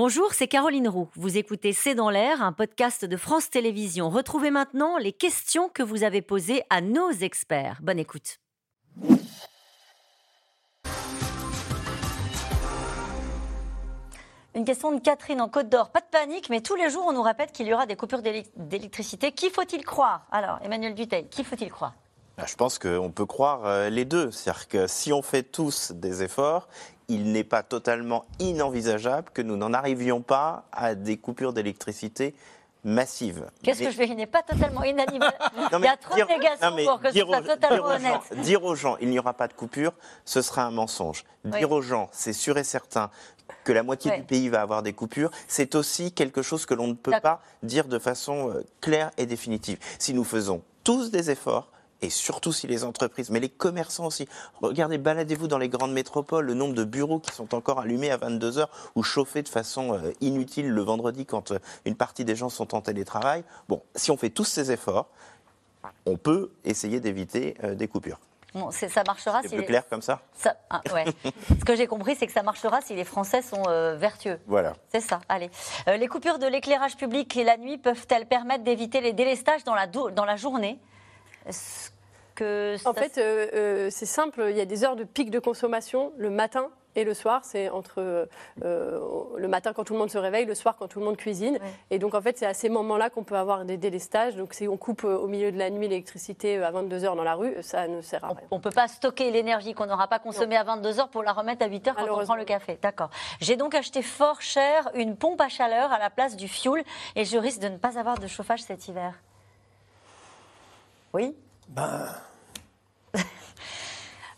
Bonjour, c'est Caroline Roux. Vous écoutez C'est dans l'air, un podcast de France Télévisions. Retrouvez maintenant les questions que vous avez posées à nos experts. Bonne écoute. Une question de Catherine en Côte d'Or. Pas de panique, mais tous les jours, on nous répète qu'il y aura des coupures d'électricité. Qui faut-il croire? Alors, Emmanuel Duteil, qui faut-il croire? Je pense qu'on peut croire euh, les deux. C'est-à-dire que si on fait tous des efforts, il n'est pas totalement inenvisageable que nous n'en arrivions pas à des coupures d'électricité massives. Qu'est-ce que je fais Il n'est pas totalement inanimable. il y a trop de négations pour que ce soit totalement honnête. dire aux gens, il n'y aura pas de coupure, ce sera un mensonge. Dire aux gens, c'est sûr et certain que la moitié du pays va avoir des coupures, c'est aussi quelque chose que l'on ne peut pas dire de façon euh, claire et définitive. Si nous faisons tous des efforts, et surtout si les entreprises, mais les commerçants aussi. Regardez, baladez-vous dans les grandes métropoles, le nombre de bureaux qui sont encore allumés à 22 heures ou chauffés de façon euh, inutile le vendredi quand euh, une partie des gens sont en télétravail. Bon, si on fait tous ces efforts, on peut essayer d'éviter euh, des coupures. Bon, ça marchera. C'est plus clair comme ça, ah, ouais. Ce que j'ai compris, c'est que ça marchera si les Français sont vertueux. Voilà. C'est ça. Allez. les coupures de l'éclairage public et la nuit peuvent-elles permettre d'éviter les délestages dans la, dans la journée? Que En fait, euh, euh, c'est simple. Il y a des heures de pic de consommation le matin et le soir, c'est entre euh, le matin quand tout le monde se réveille, le soir quand tout le monde cuisine. Et donc en fait, c'est à ces moments-là qu'on peut avoir des délestages. Donc si on coupe au milieu de la nuit l'électricité à 22 h dans la rue, ça ne sert à rien. On ne peut pas stocker l'énergie qu'on n'aura pas consommée à 22 h pour la remettre à 8 h quand on prend le café. D'accord. J'ai donc acheté fort cher une pompe à chaleur à la place du fioul et je risque de ne pas avoir de chauffage cet hiver. Oui Ben.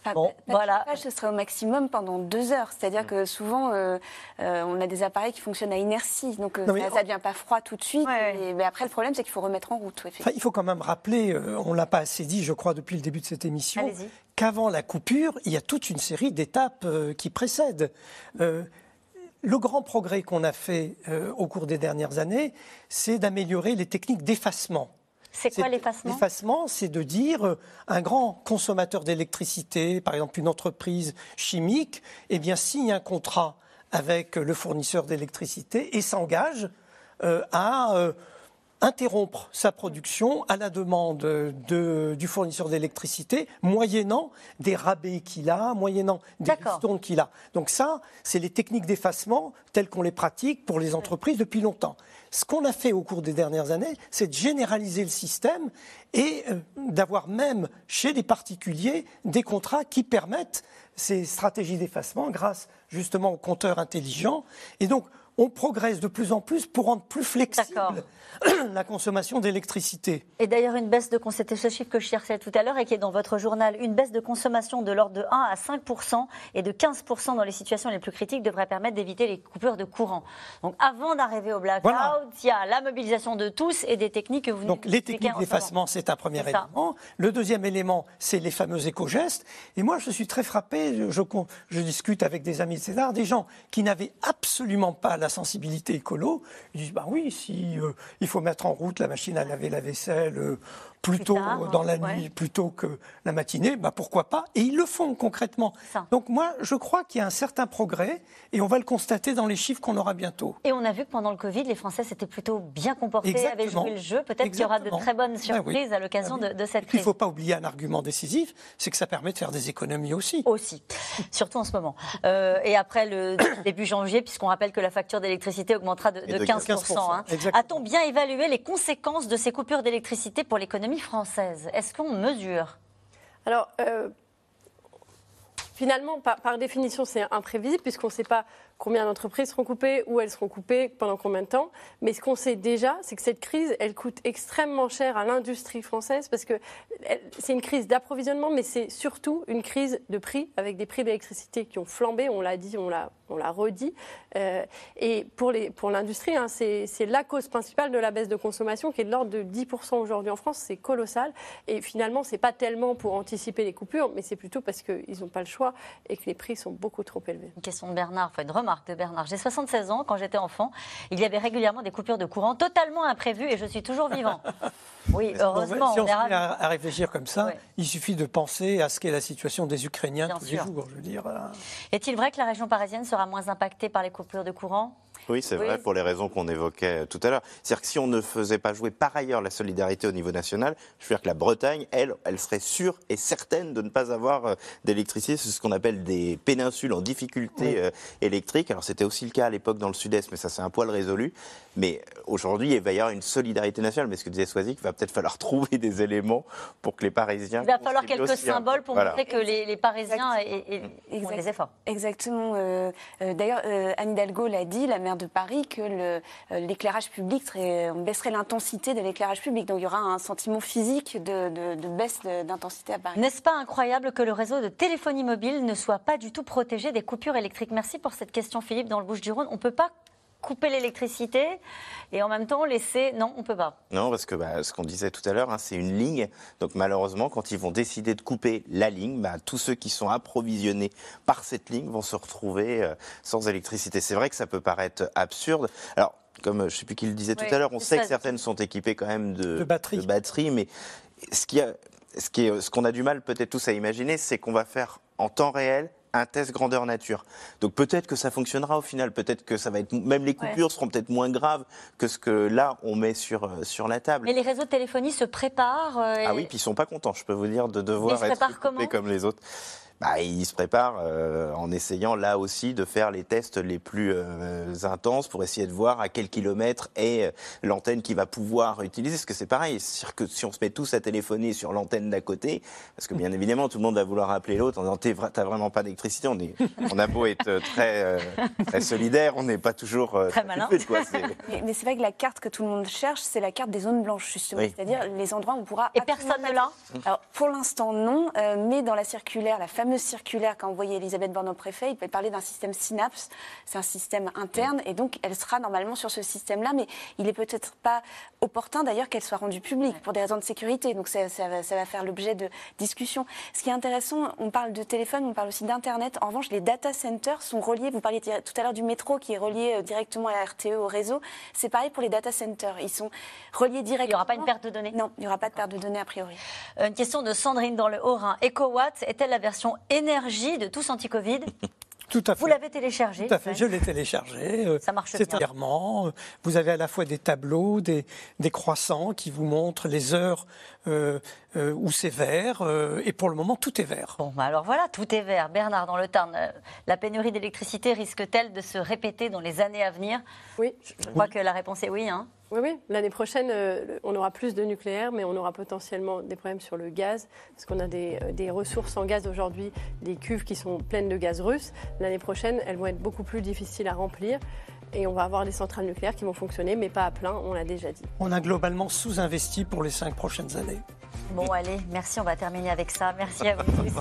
bon, voilà. Ce serait au maximum pendant deux heures. C'est-à-dire que souvent, euh, euh, on a des appareils qui fonctionnent à inertie. Donc, euh, ça ne devient pas froid tout de suite. mais après, le problème, c'est qu'il faut remettre en route. il faut quand même rappeler, on ne l'a pas assez dit, je crois, depuis le début de cette émission, qu'avant la coupure, il y a toute une série d'étapes qui précèdent. le grand progrès qu'on a fait au cours des dernières années, c'est d'améliorer les techniques d'effacement. C'est quoi l'effacement L'effacement, c'est de dire euh, un grand consommateur d'électricité, par exemple une entreprise chimique, eh bien signe un contrat avec le fournisseur d'électricité et s'engage euh, à euh, interrompre sa production à la demande du fournisseur d'électricité, moyennant des rabais qu'il a, moyennant des ristournes qu'il a. Donc ça, c'est les techniques d'effacement telles qu'on les pratique pour les entreprises depuis longtemps. Ce qu'on a fait au cours des dernières années, c'est de généraliser le système et euh, d'avoir même chez les particuliers des contrats qui permettent ces stratégies d'effacement grâce justement aux compteurs intelligents. Et donc, on progresse de plus en plus pour rendre plus flexible la consommation d'électricité. Et d'ailleurs, une baisse de ce chiffre que je cherchais tout à l'heure et qui est dans votre journal, une baisse de consommation de l'ordre de 1 à 5 et de 15% dans les situations les plus critiques devrait permettre d'éviter les coupures de courant. Donc, avant d'arriver au blackout, il y a la mobilisation de tous et des techniques que vous Donc, les techniques d'effacement, c'est un premier élément. Le deuxième élément, c'est les fameux éco-gestes. Et moi, je suis très frappé. Je, je, discute avec des amis de César, des gens qui n'avaient absolument pas la sensibilité écolo. Ils disent, bah oui, si euh, il faut mettre en route la machine à laver la vaisselle plutôt dans la nuit plutôt que la matinée, bah pourquoi pas? Et ils le font concrètement. Donc moi, je crois qu'il y a un certain progrès et on va le constater dans les chiffres qu'on aura bientôt. Et on a vu que pendant le Covid, les Français s'étaient plutôt bien comportés, avaient joué le jeu. Peut-être qu'il y aura de très bonnes ben surprises à l'occasion ben de, cette crise. Il ne faut pas oublier un argument décisif, c'est que ça permet de faire des économies aussi. Aussi, surtout en ce moment. Euh, et après le début janvier, puisqu'on rappelle que la facture d'électricité augmentera de, 15%. Hein. A-t-on bien évalué les conséquences de ces coupures d'électricité pour l'économie française Est-ce qu'on mesure? Alors, euh, finalement, par, définition, c'est imprévisible puisqu'on ne sait pas combien d'entreprises seront coupées, où elles seront coupées, pendant combien de temps. Mais ce qu'on sait déjà, c'est que cette crise, elle coûte extrêmement cher à l'industrie française parce que c'est une crise d'approvisionnement, mais c'est surtout une crise de prix avec des prix d'électricité qui ont flambé. On l'a dit, on l'a, on l'a redit. Euh, et pour, les, pour l'industrie, hein, c'est, la cause principale de la baisse de consommation qui est de l'ordre de 10% aujourd'hui en France. C'est colossal. Et finalement, c'est pas tellement pour anticiper les coupures, mais c'est plutôt parce qu'ils n'ont pas le choix et que les prix sont beaucoup trop élevés. Une question de Bernard, enfin une remarque de Bernard. J'ai 76 ans, quand j'étais enfant, il y avait régulièrement des coupures de courant totalement imprévues et je suis toujours vivant. Oui, heureusement. si on, se met à, réfléchir comme ça, il suffit de penser à ce qu'est la situation des Ukrainiens tous les jours. Je veux dire. Euh. Est-il vrai que la région parisienne sera moins impactée par les coupures de courant? Oui, c'est vrai, pour les raisons qu'on évoquait tout à l'heure. C'est-à-dire que si on ne faisait pas jouer par ailleurs la solidarité au niveau national, je veux dire que la Bretagne, elle, elle serait sûre et certaine de ne pas avoir euh, d'électricité. C'est ce qu'on appelle des péninsules en difficulté euh, électrique. Alors c'était aussi le cas à l'époque dans le sud-est, mais ça c'est un poil résolu. Mais aujourd'hui, il va y avoir une solidarité nationale. Mais ce que disait Soisy, il va peut-être falloir trouver des éléments pour que les Parisiens. Il va falloir quelques symboles pour montrer que les, Parisiens aient, des efforts. Exactement. Euh, D'ailleurs, Anne Hidalgo l'a dit, la maire de Paris que euh, l'éclairage public serait, on baisserait l'intensité de l'éclairage public. Donc il y aura un sentiment physique de, baisse d'intensité à Paris. N'est-ce pas incroyable que le réseau de téléphonie mobile ne soit pas du tout protégé des coupures électriques? Merci pour cette question, Philippe, dans le Bouche-du-Rhône. On ne peut pas couper l'électricité et en même temps laisser. Non, on peut pas. Non, parce que bah, ce qu'on disait tout à l'heure, hein, c'est une ligne. Donc malheureusement, quand ils vont décider de couper la ligne, bah, tous ceux qui sont approvisionnés par cette ligne vont se retrouver euh, sans électricité. C'est vrai que ça peut paraître absurde. Alors, comme je ne sais plus qui le disait tout à l'heure, on sait que certaines sont équipées quand même de, de batterie. mais ce qui a, ce qui est, ce qu'on a du mal peut-être tous à imaginer, c'est qu'on va faire en temps réel un test grandeur nature. Donc peut-être que ça fonctionnera au final, peut-être que ça va être même les coupures seront peut-être moins graves que ce que là on met sur euh, sur la table. Mais les réseaux de téléphonie se préparent. Euh, ah oui, puis ils sont pas contents, je peux vous dire, de devoir être coupés comme les autres bah, il se prépare euh, en essayant là aussi de faire les tests les plus euh, intenses pour essayer de voir à quel kilomètre est euh, l'antenne qui va pouvoir utiliser. Parce que c'est pareil, c'est-à-dire que si on se met tous à téléphoner sur l'antenne d'à côté, parce que bien évidemment tout le monde va vouloir appeler l'autre en disant t'as vraiment pas d'électricité, on, est, on a beau être très, très solidaire, on n'est pas toujours très malin. mais, c'est vrai que la carte que tout le monde cherche, c'est la carte des zones blanches justement, c'est-à-dire les endroits où on pourra. Et personne ne l'a. Alors pour l'instant non, mais dans la circulaire, la fameuse circulaire qu'a envoyé Elisabeth Borne au préfet, il peut parler d'un système Synapse. C'est un système interne et donc elle sera normalement sur ce système-là, mais il est peut-être pas opportun d'ailleurs qu'elle soit rendue publique pour des raisons de sécurité. Donc ça, va, faire l'objet de discussions. Ce qui est intéressant, on parle de téléphone, on parle aussi d'Internet. En revanche, les data centers sont reliés. Vous parliez tout à l'heure du métro qui est relié euh, directement à RTE, au réseau. C'est pareil pour les data centers. Ils sont reliés directement. Il n'y aura pas une perte de données? Non, il n'y aura pas de perte de données a priori. Euh, une question de Sandrine dans le Haut-Rhin. EcoWatt est-elle la version énergie de tous anti-Covid. Tout à fait. Vous l'avez téléchargé Tout à fait, je l'ai téléchargé. Euh, Ça marche bien. Euh, vous avez à la fois des tableaux, des, des croissants qui vous montrent les heures euh, où c'est vert. et pour le moment, tout est vert. Bon, bah alors voilà, tout est vert. Bernard, dans le Tarn, la pénurie d'électricité risque-t-elle de se répéter dans les années à venir? Oui. Je crois que la réponse est oui. Hein oui, oui. L'année prochaine, euh, on aura plus de nucléaire, mais on aura potentiellement des problèmes sur le gaz, parce qu'on a des, euh, des, ressources en gaz aujourd'hui, des cuves qui sont pleines de gaz russe. L'année prochaine, elles vont être beaucoup plus difficiles à remplir. Et on va avoir des centrales nucléaires qui vont fonctionner, mais pas à plein, on l'a déjà dit. On a globalement sous-investi pour les cinq prochaines années. Bon, allez, merci, on va terminer avec ça. Merci à vous tous.